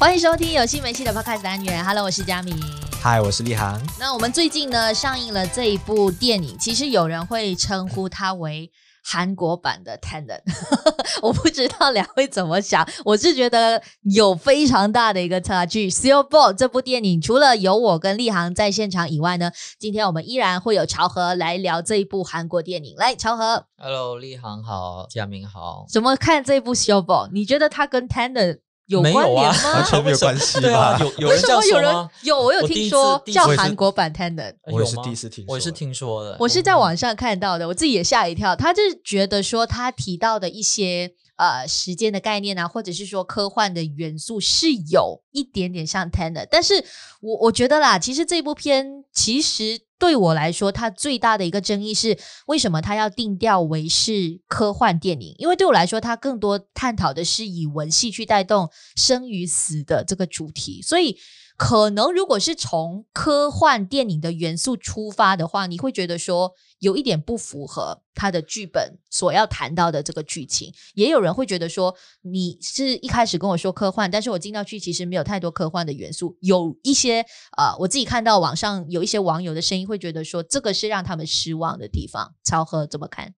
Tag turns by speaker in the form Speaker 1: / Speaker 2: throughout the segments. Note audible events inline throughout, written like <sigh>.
Speaker 1: 欢迎收听有戏没戏的 Podcast 单元。Hello，我是佳明。
Speaker 2: Hi，我是立航。
Speaker 1: 那我们最近呢上映了这一部电影，其实有人会称呼它为韩国版的 Tenet。<laughs> 我不知道两位怎么想，我是觉得有非常大的一个差距。Seoul Boat 这部电影，除了有我跟立航在现场以外呢，今天我们依然会有朝和来聊这一部韩国电影。来，朝和。
Speaker 3: Hello，立航好，佳明好。
Speaker 1: 怎么看这部 Seoul Boat？你觉得它跟 Tenet？有关联吗？
Speaker 2: 完全没有关系吧？
Speaker 3: 对啊，有有人这样说吗？
Speaker 1: 有，我有听说叫韩国版 Tenet，
Speaker 2: 我也是第一次听，
Speaker 3: 我也是听说的。
Speaker 1: 我是在网上看到的，我自己也吓一跳。他就是觉得说他提到的一些呃时间的概念啊，或者是说科幻的元素是有一点点像 Tenet，但是我我觉得啦，其实这部片其实。对我来说，它最大的一个争议是为什么它要定调为是科幻电影？因为对我来说，它更多探讨的是以文戏去带动生与死的这个主题，所以。可能如果是从科幻电影的元素出发的话，你会觉得说有一点不符合他的剧本所要谈到的这个剧情。也有人会觉得说，你是一开始跟我说科幻，但是我进到去其实没有太多科幻的元素。有一些呃，我自己看到网上有一些网友的声音会觉得说，这个是让他们失望的地方。朝河怎么看？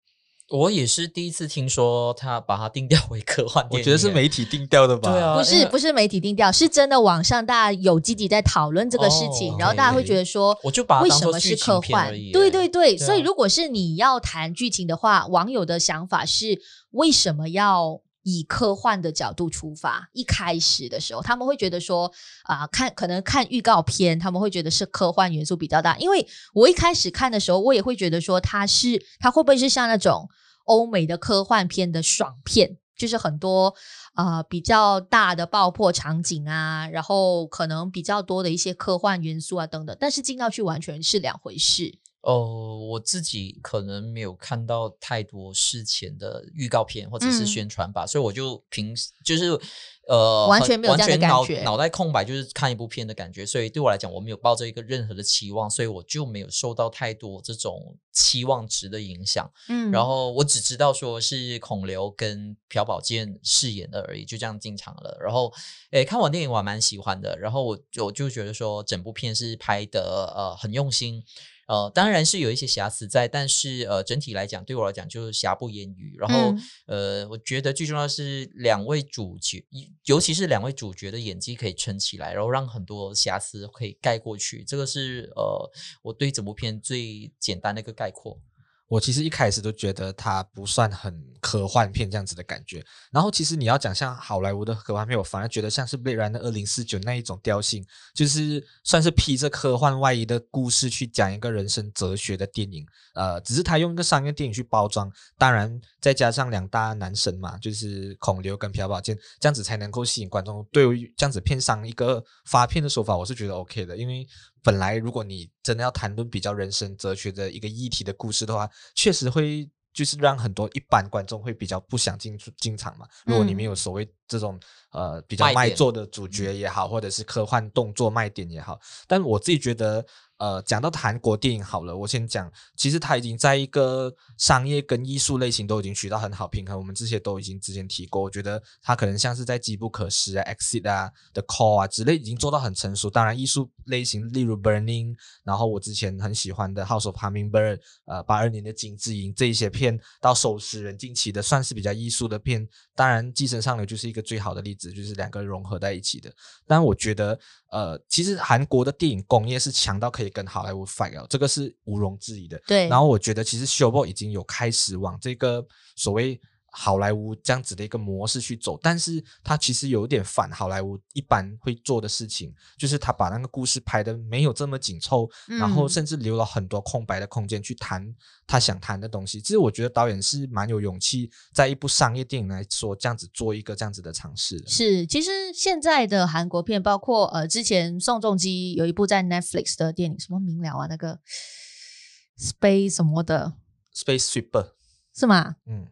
Speaker 3: 我也是第一次听说他把它定调为科幻电影，
Speaker 2: 我觉得是媒体定调的吧？
Speaker 3: 对啊，
Speaker 1: 不是不是媒体定调，是真的网上大家有积极在讨论这个事情，哦、然后大家会觉得说，
Speaker 3: 我就把它
Speaker 1: 为什么是科幻？对对对，对啊、所以如果是你要谈剧情的话，网友的想法是为什么要以科幻的角度出发？一开始的时候，他们会觉得说啊、看可能看预告片，他们会觉得是科幻元素比较大。因为我一开始看的时候，我也会觉得说，它是它会不会是像那种。欧美的科幻片的爽片，就是很多啊、比较大的爆破场景啊，然后可能比较多的一些科幻元素啊等等，但是进到去完全是两回事。
Speaker 3: 哦，我自己可能没有看到太多事前的预告片或者是宣传吧，嗯、所以我就凭就是呃
Speaker 1: 完全没有这样的感觉，
Speaker 3: 脑袋空白就是看一部片的感觉，所以对我来讲，我没有抱着一个任何的期望，所以我就没有受到太多这种期望值的影响。嗯，然后我只知道说是孔刘跟朴宝剑饰演的而已，就这样进场了。然后诶，看完电影我还蛮喜欢的，然后我我就觉得说整部片是拍的呃很用心。呃，当然是有一些瑕疵在，但是呃，整体来讲，对我来讲就是瑕不掩瑜。然后、嗯、呃，我觉得最重要的是两位主角，尤其是两位主角的演技可以撑起来，然后让很多瑕疵可以盖过去。这个是呃，我对整部片最简单的一个概括。
Speaker 2: 我其实一开始都觉得它不算很科幻片这样子的感觉，然后其实你要讲像好莱坞的科幻片，我反而觉得像是《Blade Runner 的2049》那一种调性，就是算是披着科幻外衣的故事去讲一个人生哲学的电影。呃，只是他用一个商业电影去包装，当然再加上两大男神嘛，就是孔刘跟朴宝剑，这样子才能够吸引观众。对于这样子片商一个发片的手法，我是觉得 OK 的，因为。本来，如果你真的要谈论比较人生哲学的一个议题的故事的话，确实会就是让很多一般观众会比较不想进进场嘛。如果你没有所谓这种呃比较卖座的主角也好，或者是科幻动作卖点也好，但我自己觉得。呃，讲到韩国电影好了，我先讲，其实它已经在一个商业跟艺术类型都已经取到很好平衡。我们这些都已经之前提过，我觉得它可能像是在机不可失啊、Exit 啊、The Call 啊之类，已经做到很成熟。当然，艺术类型例如 Burning，然后我之前很喜欢的 House of Hummingbird，呃，八二年的金智英这一些片，到收尸人近期的算是比较艺术的片。当然，寄生上流就是一个最好的例子，就是两个融合在一起的。但我觉得。呃，其实韩国的电影工业是强到可以跟好莱坞 fight 哦，这个是毋庸置疑的。
Speaker 1: 对。
Speaker 2: 然后我觉得，其实 Boat 已经有开始往这个所谓。好莱坞这样子的一个模式去走，但是他其实有点反好莱坞一般会做的事情，就是他把那个故事拍的没有这么紧凑，嗯、然后甚至留了很多空白的空间去谈他想谈的东西。其实我觉得导演是蛮有勇气，在一部商业电影来说这样子做一个这样子的尝试。
Speaker 1: 是，其实现在的韩国片，包括呃之前宋仲基有一部在 Netflix 的电影，什么明了啊？那个 Space 什么的
Speaker 2: ，Space Sweeper
Speaker 1: 是吗？
Speaker 2: 嗯。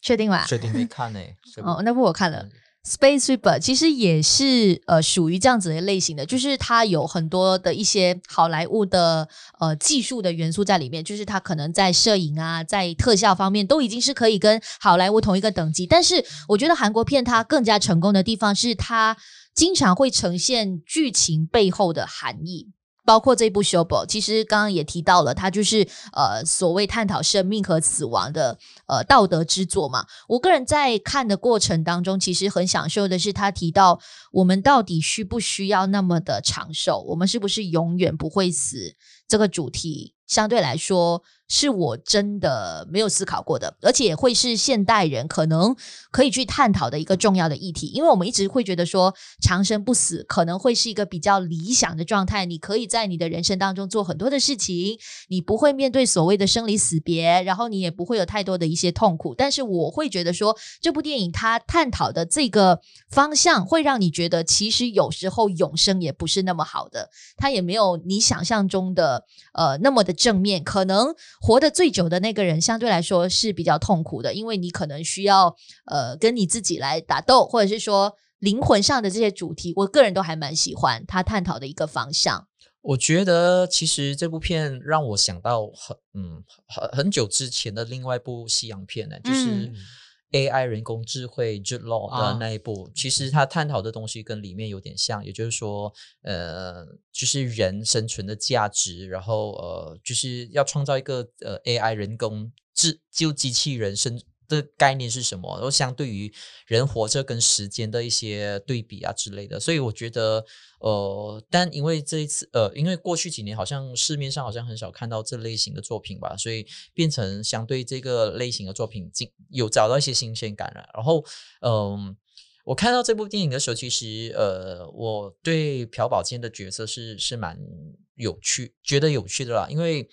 Speaker 1: 确定吗？
Speaker 2: 确定
Speaker 3: 没看呢、欸。<laughs>
Speaker 1: 哦，那部我看了。Space Sweeper 其实也是呃属于这样子的类型的，就是它有很多的一些好莱坞的呃技术的元素在里面，就是它可能在摄影啊，在特效方面都已经是可以跟好莱坞同一个等级。但是我觉得韩国片它更加成功的地方是它经常会呈现剧情背后的含义。包括这部《肖伯》，其实刚刚也提到了，它就是呃所谓探讨生命和死亡的呃道德之作嘛。我个人在看的过程当中，其实很享受的是他提到我们到底需不需要那么的长寿，我们是不是永远不会死这个主题。相对来说，是我真的没有思考过的，而且会是现代人可能可以去探讨的一个重要的议题。因为我们一直会觉得说，长生不死可能会是一个比较理想的状态，你可以在你的人生当中做很多的事情，你不会面对所谓的生离死别，然后你也不会有太多的一些痛苦。但是我会觉得说，这部电影它探讨的这个方向，会让你觉得其实有时候永生也不是那么好的，它也没有你想象中的呃那么的。正面可能活得最久的那个人，相对来说是比较痛苦的，因为你可能需要呃跟你自己来打斗，或者是说灵魂上的这些主题，我个人都还蛮喜欢他探讨的一个方向。
Speaker 3: 我觉得其实这部片让我想到很嗯很很久之前的另外一部西洋片呢，就是。嗯 AI 人工智慧 Jude Law 的那一部，啊、其实他探讨的东西跟里面有点像，也就是说，呃，就是人生存的价值，然后呃，就是要创造一个呃 AI 人工智就机器人生。的概念是什么？然后相对于人活着跟时间的一些对比啊之类的，所以我觉得，呃，但因为这一次，呃，因为过去几年好像市面上好像很少看到这类型的作品吧，所以变成相对这个类型的作品，有找到一些新鲜感了。然后，嗯、我看到这部电影的时候，其实，呃，我对朴宝剑的角色是是蛮有趣，觉得有趣的啦，因为。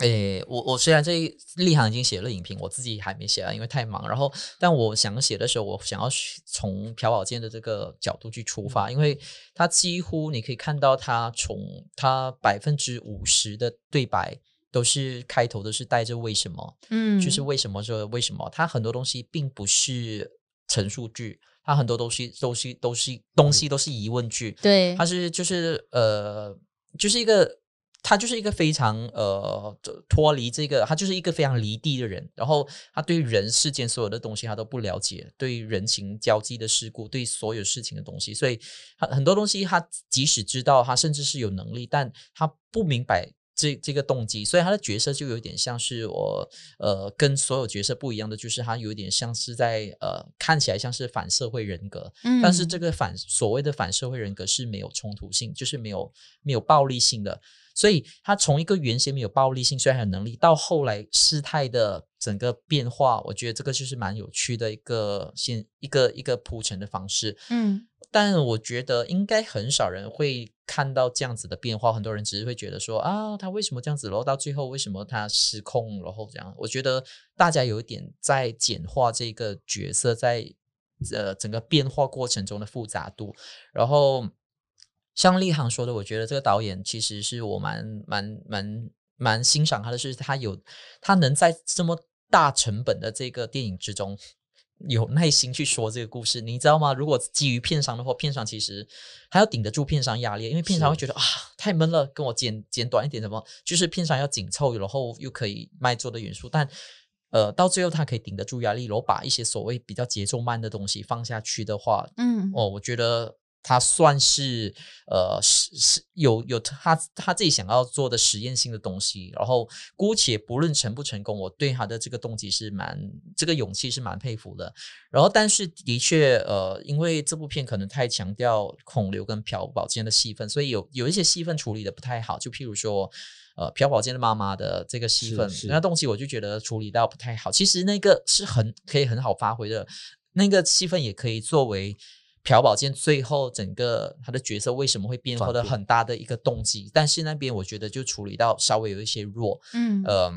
Speaker 3: 诶，我我虽然这一立行已经写了影评，我自己还没写啊，因为太忙。然后，但我想写的时候，我想要从朴宝剑的这个角度去出发，因为他几乎你可以看到他从他百分之五十的对白都是开头都是带着为什么，嗯，就是为什么说为什么，他很多东西并不是陈述句，他很多东西都是都是东西都是疑问句，
Speaker 1: 对，
Speaker 3: 他是就是呃，就是一个。他就是一个非常呃脱离这个，他就是一个非常离地的人。然后他对人世间所有的东西他都不了解，对人情交际的事故，对所有事情的东西，所以他很多东西他即使知道，他甚至是有能力，但他不明白这这个动机。所以他的角色就有点像是我呃跟所有角色不一样的，就是他有点像是在呃看起来像是反社会人格，嗯，但是这个反所谓的反社会人格是没有冲突性，就是没有没有暴力性的。所以他从一个原先没有暴力性，虽然还有能力，到后来事态的整个变化，我觉得这个就是蛮有趣的一个先一个一个铺陈的方式。嗯，但我觉得应该很少人会看到这样子的变化，很多人只是会觉得说啊，他为什么这样子？然后到最后为什么他失控？然后这样，我觉得大家有一点在简化这个角色在呃整个变化过程中的复杂度，然后。像立行说的，我觉得这个导演其实是我蛮蛮蛮蛮欣赏他的，是他有他能在这么大成本的这个电影之中有耐心去说这个故事，你知道吗？如果基于片商的话，片商其实还要顶得住片商压力，因为片商会觉得啊太闷了，跟我剪剪短一点什么，就是片商要紧凑，然后又可以卖座的元素，但呃到最后他可以顶得住压力，然后把一些所谓比较节奏慢的东西放下去的话，嗯哦，我觉得。他算是呃是是有有他他自己想要做的实验性的东西，然后姑且不论成不成功，我对他的这个动机是蛮这个勇气是蛮佩服的。然后但是的确呃，因为这部片可能太强调孔刘跟朴宝剑的戏份，所以有有一些戏份处理的不太好。就譬如说呃朴宝剑的妈妈的这个戏份，那东西我就觉得处理到不太好。其实那个是很可以很好发挥的，那个戏份也可以作为。朴宝剑最后整个他的角色为什么会变化的很大的一个动机，但是那边我觉得就处理到稍微有一些弱，嗯、呃、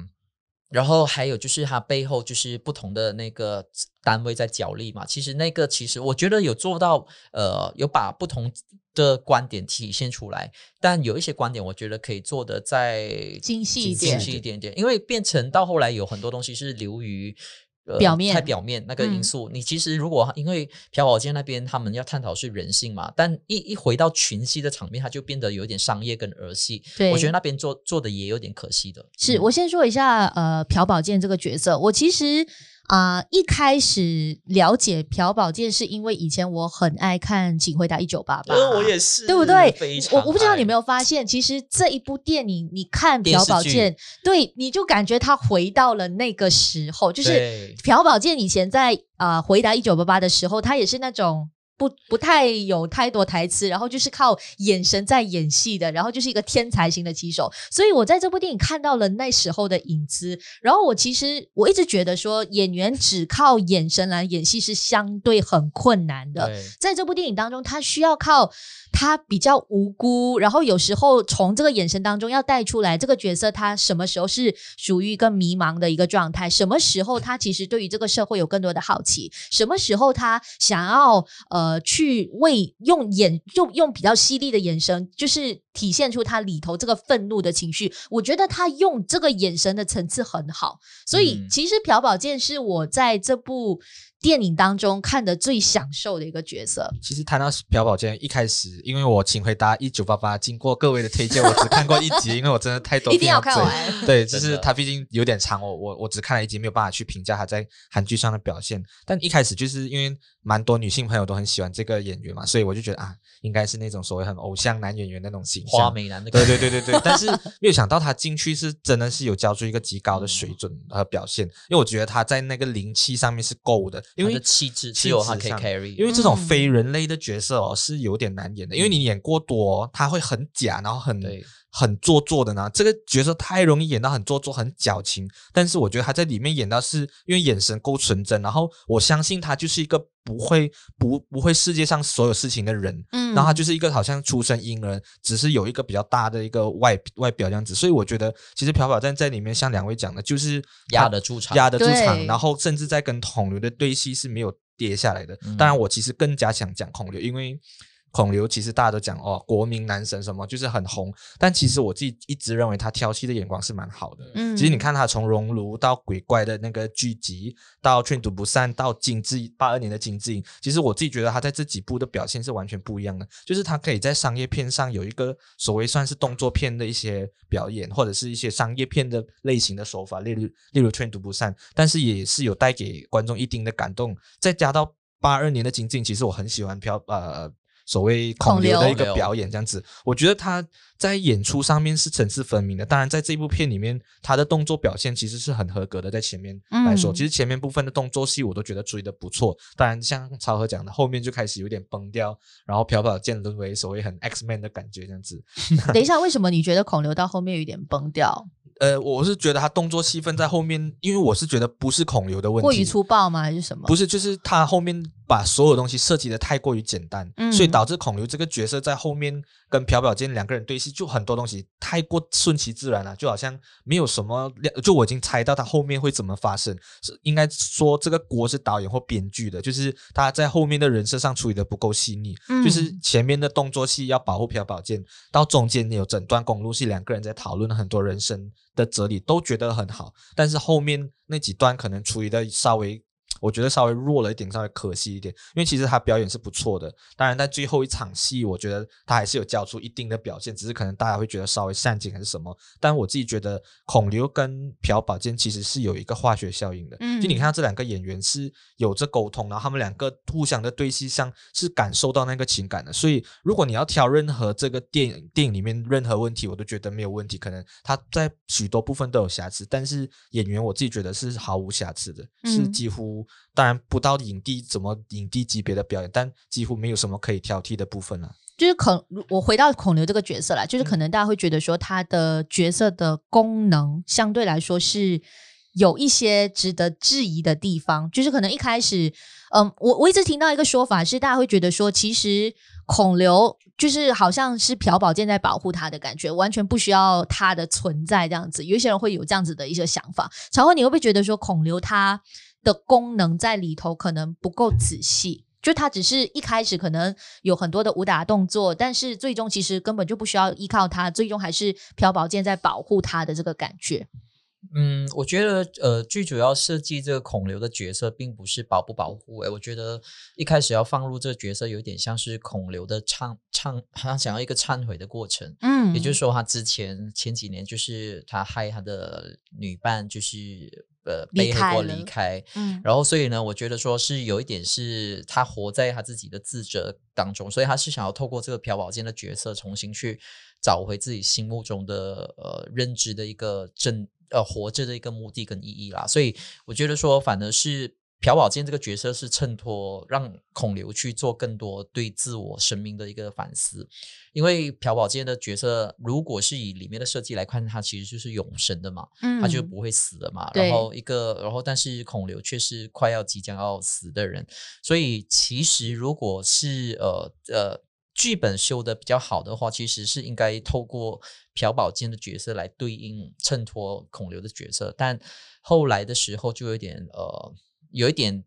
Speaker 3: 然后还有就是他背后就是不同的那个单位在角力嘛，其实那个其实我觉得有做到，呃，有把不同的观点体现出来，但有一些观点我觉得可以做的再
Speaker 1: 精细一点，
Speaker 3: 精细一点点，因为变成到后来有很多东西是流于。呃、
Speaker 1: 表面
Speaker 3: 太表面那个因素。嗯、你其实如果因为朴宝剑那边他们要探讨是人性嘛，但一一回到群戏的场面，它就变得有点商业跟儿戏。对，我觉得那边做做的也有点可惜的。
Speaker 1: 是、嗯、我先说一下，呃，朴宝剑这个角色，我其实。啊、呃，一开始了解朴宝剑是因为以前我很爱看《请回答一九八八》，
Speaker 3: 我也是，
Speaker 1: 对不对？我我不知道你有没有发现，其实这一部电影，你看朴宝剑，对，你就感觉他回到了那个时候，就是朴宝剑以前在啊、呃《回答一九八八》的时候，他也是那种。不不太有太多台词，然后就是靠眼神在演戏的，然后就是一个天才型的棋手，所以我在这部电影看到了那时候的影子。然后我其实我一直觉得说，演员只靠眼神来演戏是相对很困难的。在这部电影当中，他需要靠。他比较无辜，然后有时候从这个眼神当中要带出来这个角色，他什么时候是属于一个迷茫的一个状态，什么时候他其实对于这个社会有更多的好奇，什么时候他想要呃去为用眼用用比较犀利的眼神，就是体现出他里头这个愤怒的情绪。我觉得他用这个眼神的层次很好，所以其实朴宝剑是我在这部。电影当中看的最享受的一个角色。
Speaker 2: 其实谈到朴宝剑，一开始因为我请回答一九八八，经过各位的推荐，我只看过一集，<laughs> 因为我真的太多，
Speaker 1: 一定要看完。
Speaker 2: 对，就是他毕竟有点长，我我我只看了一集，没有办法去评价他在韩剧上的表现。但一开始就是因为蛮多女性朋友都很喜欢这个演员嘛，所以我就觉得啊，应该是那种所谓很偶像男演员那种形象，
Speaker 3: 花美男的。对
Speaker 2: 对对对对。<laughs> 但是没有想到他进去是真的是有交出一个极高的水准和表现，因为我觉得他在那个灵气上面是够的，因为
Speaker 3: 气质。只有他可以 carry，
Speaker 2: 因为这种非人类的角色哦是有点难演的，因为你演过多，他会很假，然后很很做作的呢。这个角色太容易演到很做作、很矫情，但是我觉得他在里面演到是因为眼神够纯真，然后我相信他就是一个不会不不会世界上所有事情的人，嗯，然后他就是一个好像出生婴儿，只是有一个比较大的一个外外表这样子，所以我觉得其实朴宝站在里面像两位讲的，就是
Speaker 3: 压得住场，
Speaker 2: 压得住场，然后甚至在跟孔刘的对戏是没有。跌下来的，当然我其实更加想讲孔刘，因为孔刘其实大家都讲哦，国民男神什么就是很红，但其实我自己一直认为他挑戏的眼光是蛮好的。嗯，其实你看他从熔炉到鬼怪的那个剧集，到劝赌不散，到金智八二年的金智英，其实我自己觉得他在这几部的表现是完全不一样的，就是他可以在商业片上有一个所谓算是动作片的一些表演，或者是一些商业片的类型的手法，例如例如劝赌不散，但是也是有带给观众一定的感动，再加到八二年的金智英，其实我很喜欢朴呃。所谓孔刘的一个表演，这样子，我觉得他在演出上面是层次分明的。当然，在这部片里面，他的动作表现其实是很合格的。在前面来说，其实前面部分的动作戏我都觉得处理的不错。当然，像超和讲的，后面就开始有点崩掉，然后朴宝剑沦为所谓很 X Man 的感觉，这样子。<laughs>
Speaker 1: 等一下，为什么你觉得孔刘到后面有点崩掉？<laughs>
Speaker 2: 呃，我是觉得他动作戏份在后面，因为我是觉得不是孔刘的问题，过
Speaker 1: 于粗暴吗？还是什么？
Speaker 2: 不是，就是他后面把所有东西设计的太过于简单，嗯，所以导致孔刘这个角色在后面跟朴宝剑两个人对戏，就很多东西太过顺其自然了，就好像没有什么，就我已经猜到他后面会怎么发生，是应该说这个锅是导演或编剧的，就是他在后面的人设上处理的不够细腻，嗯，就是前面的动作戏要保护朴宝剑，到中间有整段公路戏，两个人在讨论很多人生。的哲理都觉得很好，但是后面那几段可能处理的稍微。我觉得稍微弱了一点，稍微可惜一点，因为其实他表演是不错的。当然，在最后一场戏，我觉得他还是有交出一定的表现，只是可能大家会觉得稍微煽情还是什么。但我自己觉得孔刘跟朴宝剑其实是有一个化学效应的。嗯，就你看到这两个演员是有着沟通，然后他们两个互相的对戏上是感受到那个情感的。所以，如果你要挑任何这个电影电影里面任何问题，我都觉得没有问题。可能他在许多部分都有瑕疵，但是演员我自己觉得是毫无瑕疵的，是几乎。当然不到影帝怎么影帝级别的表演，但几乎没有什么可以挑剔的部分了。
Speaker 1: 就是孔，我回到孔刘这个角色来，就是可能大家会觉得说他的角色的功能相对来说是有一些值得质疑的地方。就是可能一开始，嗯，我我一直听到一个说法是，大家会觉得说，其实孔刘就是好像是朴宝剑在保护他的感觉，完全不需要他的存在这样子。有一些人会有这样子的一些想法。常会，你会不会觉得说孔刘他？的功能在里头可能不够仔细，就他只是一开始可能有很多的武打动作，但是最终其实根本就不需要依靠他，最终还是朴宝剑在保护他的这个感觉。
Speaker 3: 嗯，我觉得呃，最主要设计这个孔刘的角色，并不是保不保护。哎，我觉得一开始要放入这个角色，有点像是孔刘的忏忏，他想要一个忏悔的过程。嗯，也就是说，他之前前几年就是他害他的女伴，就是呃背黑锅离开。嗯，然后所以呢，我觉得说是有一点是他活在他自己的自责当中，所以他是想要透过这个朴宝剑的角色，重新去找回自己心目中的呃认知的一个正。呃，活着的一个目的跟意义啦，所以我觉得说，反而是朴宝剑这个角色是衬托让孔刘去做更多对自我生命的一个反思，因为朴宝剑的角色如果是以里面的设计来看，他其实就是永生的嘛，嗯，他就不会死的嘛，然后一个，然后但是孔刘却是快要即将要死的人，所以其实如果是呃呃。剧本修的比较好的话，其实是应该透过朴宝剑的角色来对应衬托孔刘的角色，但后来的时候就有点呃，有一点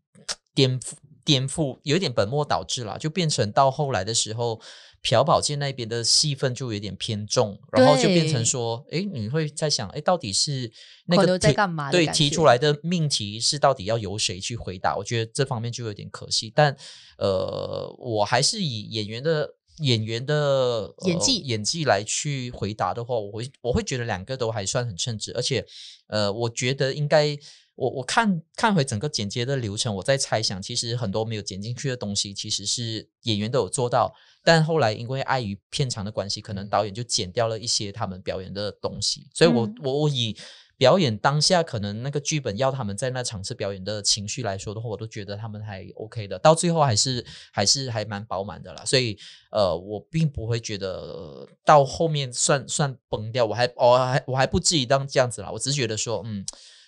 Speaker 3: 颠覆颠覆，有一点本末倒置了，就变成到后来的时候，朴宝剑那边的戏份就有点偏重，然后就变成说，哎，你会在想，哎，到底是那个
Speaker 1: 在干嘛？
Speaker 3: 对，提出来的命题是到底要由谁去回答？我觉得这方面就有点可惜，但呃，我还是以演员的。演员的、呃、
Speaker 1: 演技
Speaker 3: 演技来去回答的话，我会我会觉得两个都还算很称职，而且呃，我觉得应该我我看看回整个剪接的流程，我在猜想，其实很多没有剪进去的东西，其实是演员都有做到，但后来因为碍于片长的关系，可能导演就剪掉了一些他们表演的东西，所以我我我以。表演当下可能那个剧本要他们在那场次表演的情绪来说的话，我都觉得他们还 OK 的，到最后还是还是还蛮饱满的啦。所以呃，我并不会觉得到后面算算崩掉，我还我还我还不至于当这样子啦。我只是觉得说，嗯，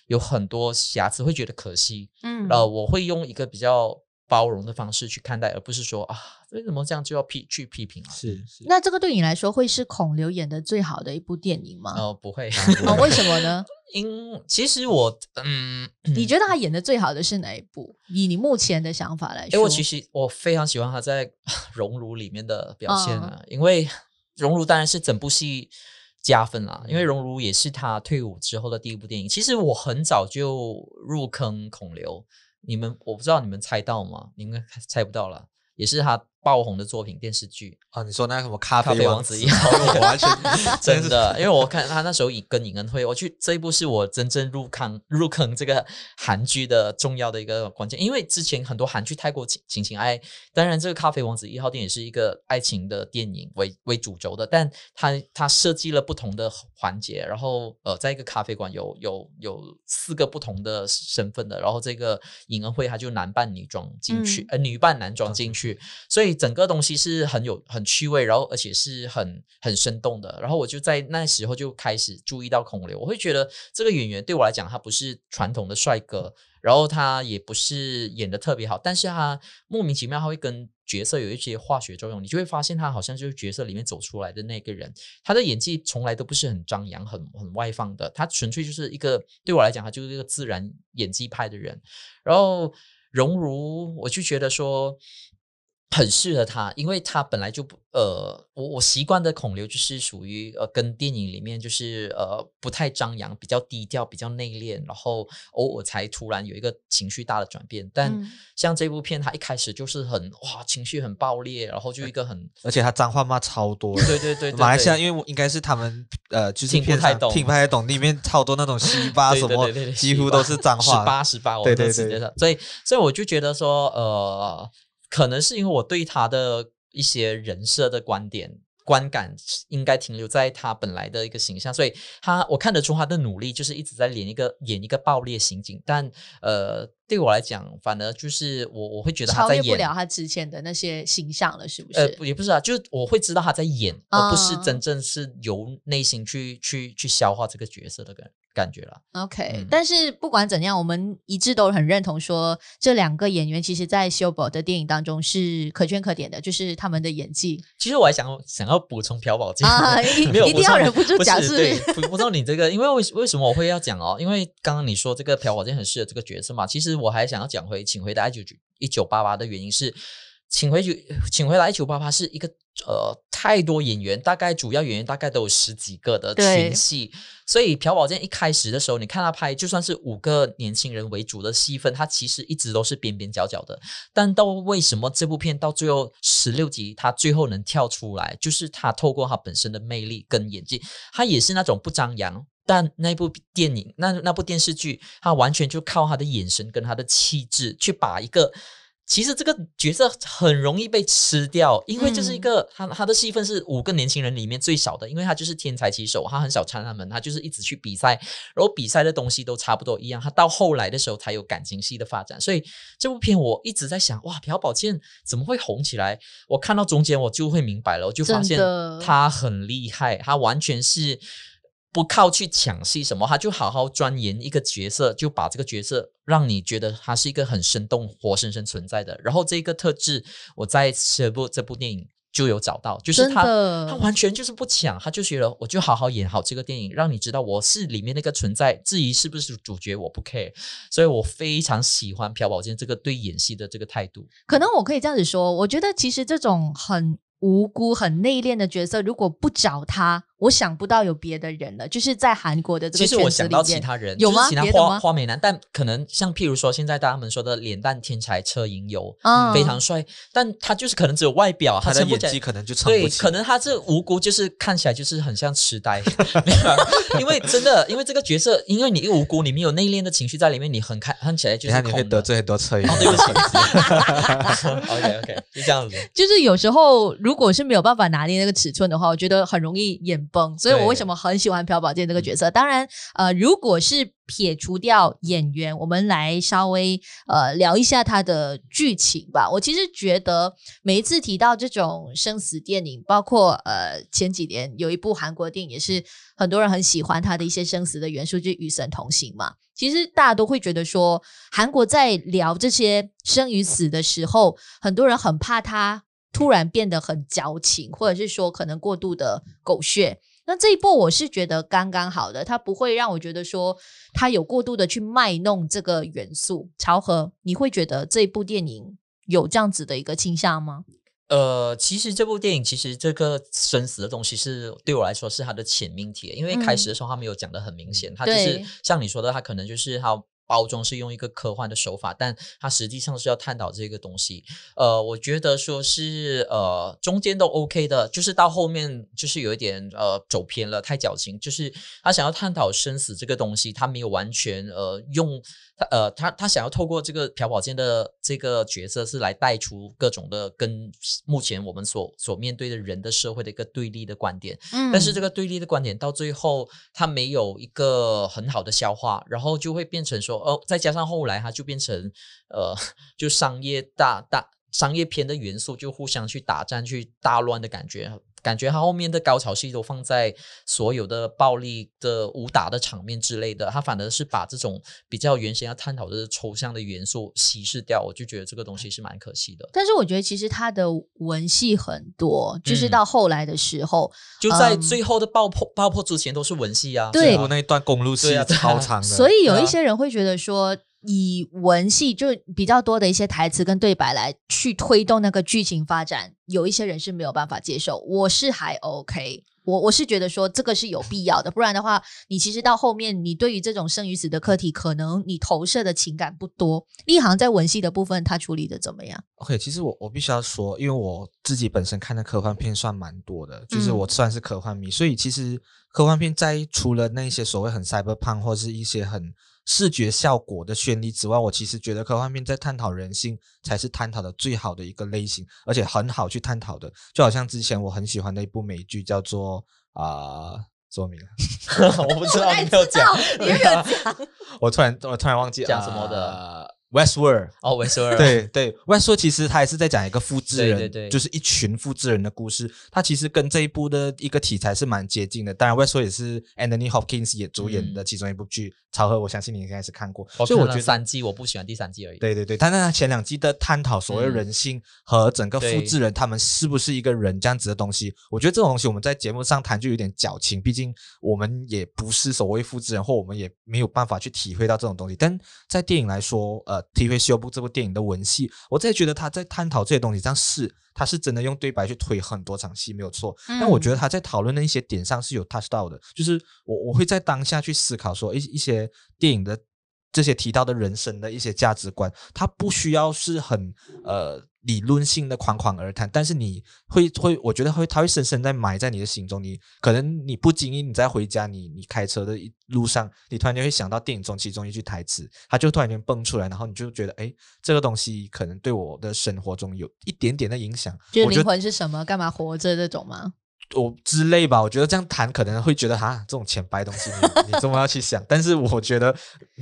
Speaker 3: 有很多瑕疵会觉得可惜，嗯，呃，我会用一个比较。包容的方式去看待，而不是说啊，为什么这样就要批去批评啊？
Speaker 2: 是是。
Speaker 1: 那这个对你来说会是孔刘演的最好的一部电影吗？
Speaker 3: 哦，不会。
Speaker 1: 哦，为什么呢？<laughs>
Speaker 3: 因其实我嗯，
Speaker 1: 你觉得他演的最好的是哪一部？以你目前的想法来说，
Speaker 3: 因为我其实我非常喜欢他在《<laughs> 熔炉》里面的表现啊，哦、因为《熔炉》当然是整部戏加分啦，因为《熔炉》也是他退伍之后的第一部电影。其实我很早就入坑孔刘。你们我不知道你们猜到吗？你们猜不到了，也是他。爆红的作品电视剧。
Speaker 2: 啊，你说那个什么咖啡，
Speaker 3: 咖啡王子一号，<laughs> 我完全 <laughs> 真的，因为我看他那时候以跟尹恩惠，我去这一部是我真正入坑入坑这个韩剧的重要的一个关键，因为之前很多韩剧太过情情情爱，当然这个咖啡王子一号电影是一个爱情的电影为为主轴的，但他他设计了不同的环节，然后呃，在一个咖啡馆有有有四个不同的身份的，然后这个尹恩惠他就男扮女装进去，嗯、呃女扮男装进去，所以。整个东西是很有很趣味，然后而且是很很生动的。然后我就在那时候就开始注意到孔刘，我会觉得这个演员对我来讲，他不是传统的帅哥，然后他也不是演得特别好，但是他莫名其妙他会跟角色有一些化学作用，你就会发现他好像就是角色里面走出来的那个人。他的演技从来都不是很张扬、很很外放的，他纯粹就是一个对我来讲，他就是一个自然演技派的人。然后荣如，我就觉得说。很适合他，因为他本来就不呃，我我习惯的孔刘就是属于呃，跟电影里面就是呃不太张扬，比较低调，比较内敛，然后偶尔才突然有一个情绪大的转变。但像这部片，他一开始就是很哇，情绪很爆裂，然后就一个很，
Speaker 2: 而且他脏话骂超多。
Speaker 3: 对对对，对，
Speaker 2: 马来西亚因为应该是他们呃，就是
Speaker 3: 听不太懂，
Speaker 2: 听不太懂，里面超多那种西巴 <laughs> 什么，几乎都是脏话，
Speaker 3: 十八十八，对对对，所以所以我就觉得说呃。可能是因为我对他的一些人设的观点。观感应该停留在他本来的一个形象，所以他我看得出他的努力就是一直在演一个演一个爆裂刑警，但呃对我来讲，反而就是我我会觉得他在演
Speaker 1: 超越不了他之前的那些形象了，是不是？
Speaker 3: 呃，也不是啊，就是我会知道他在演，而不是真正是由内心去去去消化这个角色的感感觉了。
Speaker 1: OK，嗯，但是不管怎样，我们一致都很认同说，这两个演员其实在修宝的电影当中是可圈可点的，就是他们的演技。
Speaker 3: 其实我还想想要。要补充朴宝剑
Speaker 1: 啊，<laughs> 没有一定要忍不住讲是，
Speaker 3: 对，补充你这个，因为为为什么我会要讲哦？因为刚刚你说这个朴宝剑很适合这个角色嘛，其实我还想要讲回，请回答一九一九八八的原因是，请回去，请回来一九八八是一个呃太多演员，大概主要演员大概都有十几个的群戏，所以朴宝剑一开始的时候，你看他拍就算是五个年轻人为主的戏份，他其实一直都是边边角角的。但到为什么这部片到最后十六集，他最后能跳出来，就是他透过他本身的魅力跟演技，他也是那种不张扬。但那部电影，那那部电视剧，他完全就靠他的眼神跟他的气质去把一个，其实这个角色很容易被吃掉，因为就是一个、嗯、他他的戏份是五个年轻人里面最少的，因为他就是天才棋手，他很少参他们，他就是一直去比赛，然后比赛的东西都差不多一样，他到后来的时候才有感情戏的发展，所以这部片我一直在想，哇，朴宝剑怎么会红起来？我看到中间我就会明白了，我就发现他很厉害，他完全是。不靠去抢戏什么，他就好好钻研一个角色，就把这个角色让你觉得他是一个很生动、活生生存在的。然后这个特质，我在这部这部电影就有找到，就是他他完全就是不抢，他就觉得我就好好演好这个电影，让你知道我是里面那个存在。至于是不是主角，我不 care。所以我非常喜欢朴宝剑这个对演戏的这个态度。
Speaker 1: 可能我可以这样子说，我觉得其实这种很无辜、很内敛的角色，如果不找他。我想不到有别的人了，就是在韩国的这个圈子里面，
Speaker 3: 其实我想到其他人，
Speaker 1: 有吗？
Speaker 3: 就是、其他花花美男，但可能像譬如说现在大家们说的脸蛋天才车银优，嗯，非常帅，但他就是可能只有外表，他，的演技可能就撑不起。对，可能他这无辜就是看起来就是很像痴呆，因为真的，因为这个角色，因为你一无辜，你没有内敛的情绪在里面，你很看看起来就是。你会得罪很多车银优。哦，对不起。<laughs> OK OK，就这样子。<laughs>
Speaker 1: 就是有时候如果是没有办法拿捏那个尺寸的话，我觉得很容易演。崩，所以我为什么很喜欢朴宝剑这个角色？当然，呃，如果是撇除掉演员，我们来稍微呃聊一下他的剧情吧。我其实觉得每一次提到这种生死电影，包括呃前几年有一部韩国电影也是很多人很喜欢他的一些生死的元素，就是《与神同行》嘛。其实大家都会觉得说，韩国在聊这些生与死的时候，很多人很怕他。突然变得很矫情，或者是说可能过度的狗血，那这一部我是觉得刚刚好的，它不会让我觉得说它有过度的去卖弄这个元素。朝和，你会觉得这一部电影有这样子的一个倾向吗？
Speaker 3: 呃，其实这部电影其实这个生死的东西是对我来说是它的潜命题，因为开始的时候他没有讲的很明显，他、嗯、就是像你说的，他可能就是它。包装是用一个科幻的手法，但它实际上是要探讨这个东西。呃，我觉得说是呃中间都 OK 的，就是到后面就是有一点呃走偏了，太矫情。就是他想要探讨生死这个东西，他没有完全呃用。他呃，他他想要透过这个朴宝剑的这个角色，是来带出各种的跟目前我们所所面对的人的社会的一个对立的观点。嗯，但是这个对立的观点到最后，他没有一个很好的消化，然后就会变成说，哦，再加上后来他就变成呃，<laughs> 就商业大大商业片的元素，就互相去打战、去大乱的感觉。感觉他后面的高潮戏都放在所有的暴力的武打的场面之类的，他反而是把这种比较原先要探讨的抽象的元素稀释掉，我就觉得这个东西是蛮可惜的。
Speaker 1: 但是我觉得其实他的文戏很多，就是到后来的时候，嗯、
Speaker 3: 就在最后的爆破、嗯、爆破之前都是文戏啊，
Speaker 1: 对，
Speaker 2: 那一段公路戏超长的，
Speaker 1: 所以有一些人会觉得说。以文戏就比较多的一些台词跟对白来去推动那个剧情发展，有一些人是没有办法接受。我是还 OK，我我是觉得说这个是有必要的，不然的话，你其实到后面你对于这种生与死的课题，可能你投射的情感不多。立行在文戏的部分，他处理的怎么样
Speaker 2: ？OK，其实我我必须要说，因为我自己本身看的科幻片算蛮多的，就是我算是科幻迷，嗯、所以其实科幻片在除了那些所谓很 cyberpunk 或是一些很视觉效果的绚丽之外，我其实觉得科幻片在探讨人性才是探讨的最好的一个类型，而且很好去探讨的。就好像之前我很喜欢的一部美剧叫做啊，说明了，<laughs>
Speaker 3: 我不知道你没有讲，
Speaker 1: 你没有讲，
Speaker 2: 我突然我突然忘记
Speaker 3: 讲什么的。
Speaker 2: Westworld
Speaker 3: 哦，Westworld
Speaker 2: 对对，Westworld 其实他也是在讲一个复制人，
Speaker 3: 对对对，
Speaker 2: 就是一群复制人的故事。他其实跟这一部的一个题材是蛮接近的。当然，Westworld 也是 Anthony Hopkins 也主演的其中一部剧。超和，我相信你应该是看过。
Speaker 3: 所以我觉得三季我不喜欢第三季而已。
Speaker 2: 对对对，但是他前两季的探讨所谓人性和整个复制人他们是不是一个人这样子的东西，我觉得这种东西我们在节目上谈就有点矫情，毕竟我们也不是所谓复制人，或我们也没有办法去体会到这种东西。但在电影来说，呃，提回修补这部电影的文戏，我在觉得他在探讨这些东西上是他是真的用对白去推很多场戏没有错，嗯、但我觉得他在讨论的一些点上是有 touch 到的，就是我我会在当下去思考说一一些电影的这些提到的人生的一些价值观，它不需要是很呃。理论性的侃侃而谈，但是你会会，我觉得会，它会深深在埋在你的心中。你可能你不经意，你在回家，你你开车的路上，你突然间会想到电影中其中一句台词，它就突然间蹦出来，然后你就觉得，哎，这个东西可能对我的生活中有一点点的影响。
Speaker 1: 就是灵魂是什么？干嘛活着这种吗？
Speaker 2: 我之类吧，我觉得这样谈可能会觉得哈，这种浅白东西你你这么要去想，但是我觉得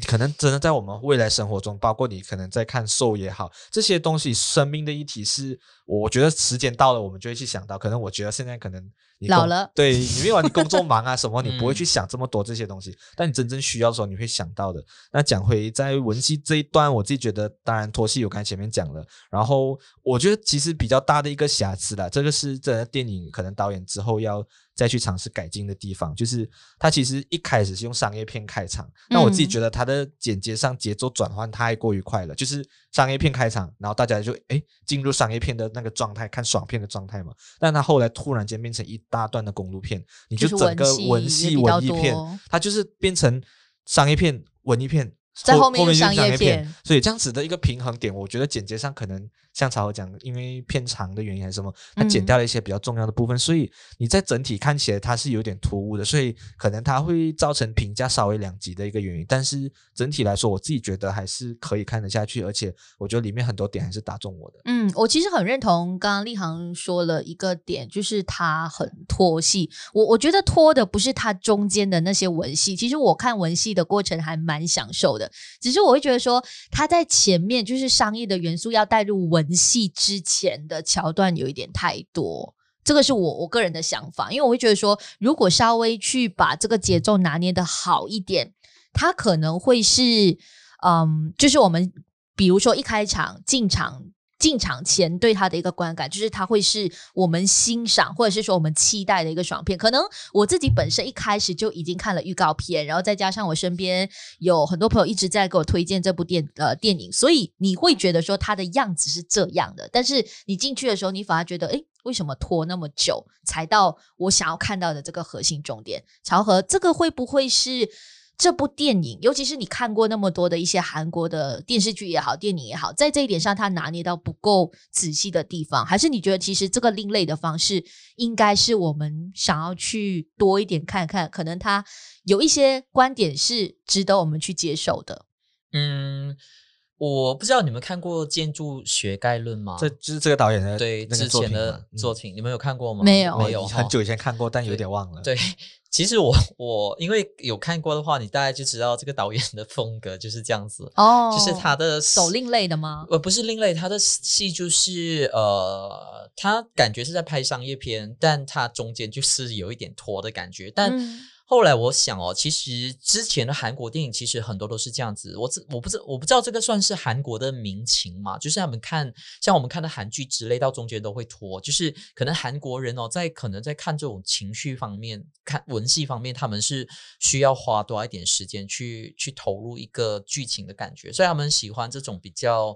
Speaker 2: 可能真的在我们未来生活中，包括你可能在看兽也好，这些东西生命的议题是，我觉得时间到了，我们就会去想到。可能我觉得现在可能。
Speaker 1: 老了，
Speaker 2: 对，因为你工作忙啊 <laughs> 什么，你不会去想这么多这些东西。嗯、但你真正需要的时候，你会想到的。那讲回在文戏这一段，我自己觉得，当然脱戏我刚才前面讲了。然后我觉得其实比较大的一个瑕疵啦，这个是这个电影可能导演之后要再去尝试改进的地方，就是他其实一开始是用商业片开场，那我自己觉得他的剪接上节奏转换太过于快了，就是商业片开场，然后大家就哎进入商业片的那个状态，看爽片的状态嘛。但他后来突然间变成一大段的公路片，你就整个文戏文艺片，它就是变成商业片文艺片。
Speaker 1: 在后面，后面
Speaker 2: 商业片，所以这样子的一个平衡点，我觉得简洁上可能像曹和讲，因为片长的原因还是什么，它剪掉了一些比较重要的部分，嗯、所以你在整体看起来它是有点突兀的，所以可能它会造成评价稍微两极的一个原因。但是整体来说，我自己觉得还是可以看得下去，而且我觉得里面很多点还是打中我的。
Speaker 1: 嗯，我其实很认同刚刚立航说了一个点，就是它很拖戏。我我觉得拖的不是它中间的那些文戏，其实我看文戏的过程还蛮享受的。只是我会觉得说，他在前面就是商业的元素要带入文戏之前的桥段有一点太多，这个是我我个人的想法，因为我会觉得说，如果稍微去把这个节奏拿捏的好一点，它可能会是，嗯，就是我们比如说一开场进场。进场前对他的一个观感，就是他会是我们欣赏或者是说我们期待的一个爽片。可能我自己本身一开始就已经看了预告片，然后再加上我身边有很多朋友一直在给我推荐这部电呃电影，所以你会觉得说它的样子是这样的。但是你进去的时候，你反而觉得，诶，为什么拖那么久才到我想要看到的这个核心重点？曹和，这个会不会是？这部电影，尤其是你看过那么多的一些韩国的电视剧也好，电影也好，在这一点上，他拿捏到不够仔细的地方，还是你觉得其实这个另类的方式，应该是我们想要去多一点看看，可能他有一些观点是值得我们去接受的。
Speaker 3: 嗯，我不知道你们看过《建筑学概论》吗？
Speaker 2: 这就是这个导演的
Speaker 3: 对之前的作品，嗯、你们有看过吗？
Speaker 1: 没有，
Speaker 3: 没有，
Speaker 2: 很久以前看过，但有点忘了。
Speaker 3: 对。对其实我我因为有看过的话，你大概就知道这个导演的风格就是这样子哦，就是他的
Speaker 1: 走另类的吗？
Speaker 3: 呃，不是另类，他的戏就是呃，他感觉是在拍商业片，但他中间就是有一点拖的感觉，但。嗯后来我想哦，其实之前的韩国电影其实很多都是这样子。我我不知我不知道这个算是韩国的民情嘛？就是他们看像我们看的韩剧之类，到中间都会拖。就是可能韩国人哦，在可能在看这种情绪方面、看文戏方面，他们是需要花多一点时间去去投入一个剧情的感觉，所以他们喜欢这种比较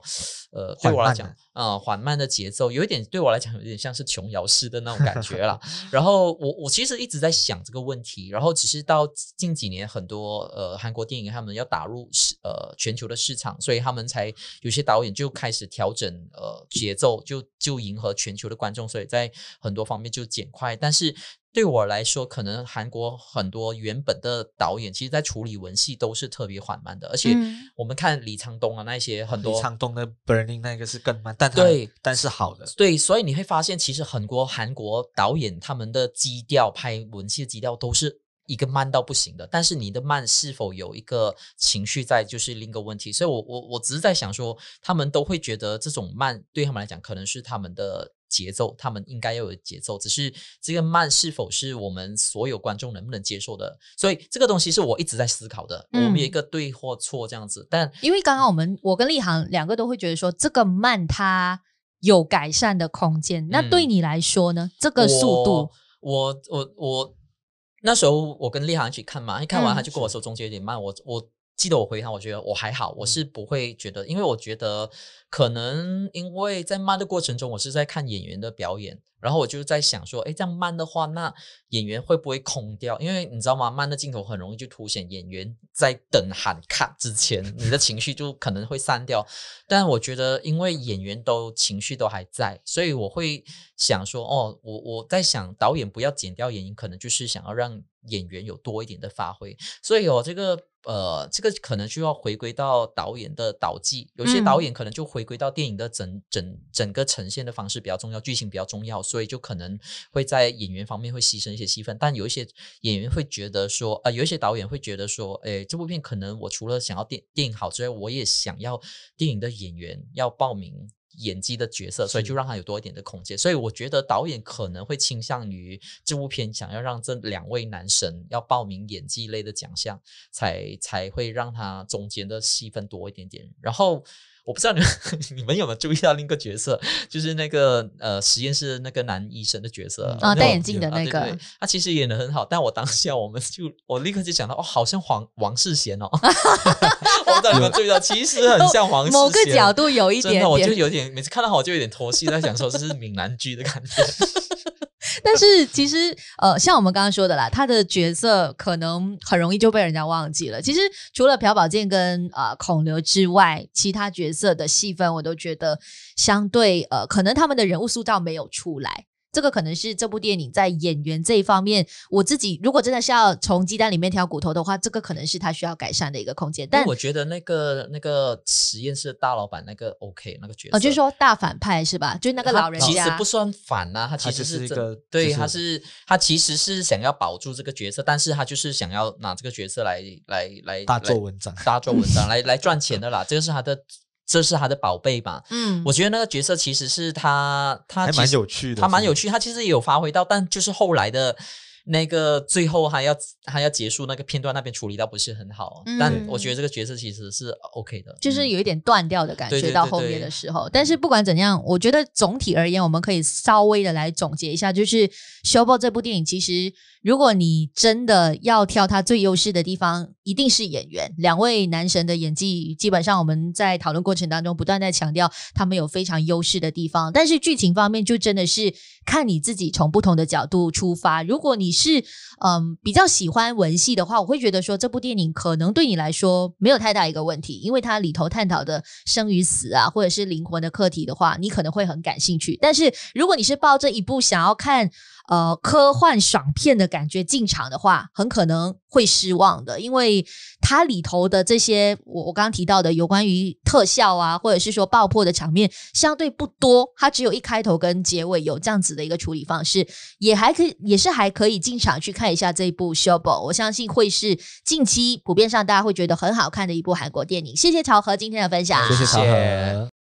Speaker 3: 呃，对我来讲啊、呃、缓慢的节奏，有一点对我来讲有点像是琼瑶式的那种感觉啦。<laughs> 然后我我其实一直在想这个问题，然后。只是到近几年，很多呃韩国电影他们要打入市呃全球的市场，所以他们才有些导演就开始调整呃节奏，就就迎合全球的观众，所以在很多方面就减快。但是对我来说，可能韩国很多原本的导演，其实在处理文戏都是特别缓慢的，而且我们看李沧东啊那些很多，
Speaker 2: 李沧东的 Burning 那个是更慢，但对，但是好的，
Speaker 3: 对，所以你会发现，其实很多韩国导演他们的基调拍文戏的基调都是。一个慢到不行的，但是你的慢是否有一个情绪在，就是另一个问题。所以我，我我我只是在想说，他们都会觉得这种慢对他们来讲，可能是他们的节奏，他们应该要有节奏。只是这个慢是否是我们所有观众能不能接受的？所以，这个东西是我一直在思考的。嗯、我们有一个对或错这样子，但
Speaker 1: 因为刚刚我们我跟立航两个都会觉得说，这个慢它有改善的空间。那对你来说呢？嗯、这个速度，
Speaker 3: 我我我。我那时候我跟立航一起看嘛，一看完他就跟我说中间有点慢，嗯、我我记得我回他，我觉得我还好，我是不会觉得，因为我觉得可能因为在慢的过程中，我是在看演员的表演，然后我就在想说，哎，这样慢的话，那演员会不会空掉？因为你知道吗？慢的镜头很容易就凸显演员在等喊卡之前，你的情绪就可能会散掉。但我觉得，因为演员都情绪都还在，所以我会想说，哦，我我在想导演不要剪掉演员，可能就是想要让演员有多一点的发挥。所以哦，这个。呃，这个可能就要回归到导演的导技，有些导演可能就回归到电影的整整整个呈现的方式比较重要，剧情比较重要，所以就可能会在演员方面会牺牲一些戏份。但有一些演员会觉得说，呃，有一些导演会觉得说，哎，这部片可能我除了想要电电影好之外，我也想要电影的演员要报名。演技的角色，所以就让他有多一点的空间。所以我觉得导演可能会倾向于这部片想要让这两位男神要报名演技类的奖项，才才会让他中间的戏份多一点点。然后。我不知道你们 <laughs> 你们有没有注意到另一个角色，就是那个呃实验室那个男医生的角色
Speaker 1: 啊，戴眼镜的那
Speaker 3: 个，他其实演的很好，但我当下我们就我立刻就想到，哦，好像黄王世贤哦，<laughs> 我不知道你们注意到，其实很像黄世贤，
Speaker 1: 某个角度有一点点，
Speaker 3: 我就有点每次看到我就有点脱戏，在想说 <laughs> 这是闽南剧的感觉。
Speaker 1: 但是其实，呃，像我们刚刚说的啦，他的角色可能很容易就被人家忘记了。其实除了朴宝剑跟呃孔刘之外，其他角色的戏份我都觉得相对呃，可能他们的人物塑造没有出来。这个可能是这部电影在演员这一方面，我自己如果真的是要从鸡蛋里面挑骨头的话，这个可能是他需要改善的一个空间。但
Speaker 3: 我觉得那个那个实验室大老板那个 OK 那个角色，
Speaker 1: 哦，就是说大反派是吧？就是那个老人家，
Speaker 3: 其实不算反呐、啊，他其实是一个对，他是他其实是想要保住这个角色，但是他就是想要拿这个角色来来来
Speaker 2: 大做文章，
Speaker 3: 大做文章来来赚钱的啦，这个是他的。这是他的宝贝吧？嗯，我觉得那个角色其实是他，他
Speaker 2: 还蛮有趣的，
Speaker 3: 他蛮有趣，他其实也有发挥到，但就是后来的。那个最后还要还要结束那个片段，那边处理到不是很好，嗯，但我觉得这个角色其实是 OK 的，
Speaker 1: 就是有一点断掉的感觉到后面的时候。但是不管怎样，我觉得总体而言，我们可以稍微的来总结一下，就是《修报》这部电影，其实如果你真的要挑他最优势的地方，一定是演员，两位男神的演技，基本上我们在讨论过程当中不断在强调他们有非常优势的地方。但是剧情方面，就真的是看你自己从不同的角度出发。如果你是嗯比较喜欢文戏的话，我会觉得说这部电影可能对你来说没有太大一个问题，因为它里头探讨的生与死啊，或者是灵魂的课题的话，你可能会很感兴趣。但是如果你是抱着一部想要看，呃，科幻爽片的感觉进场的话，很可能会失望的，因为它里头的这些我我刚刚提到的有关于特效啊，或者是说爆破的场面相对不多，它只有一开头跟结尾有这样子的一个处理方式，也还可以，也是还可以进场去看一下这一部《修报》，我相信会是近期普遍上大家会觉得很好看的一部韩国电影。谢谢曹和今天的分享，
Speaker 2: 谢谢朝河。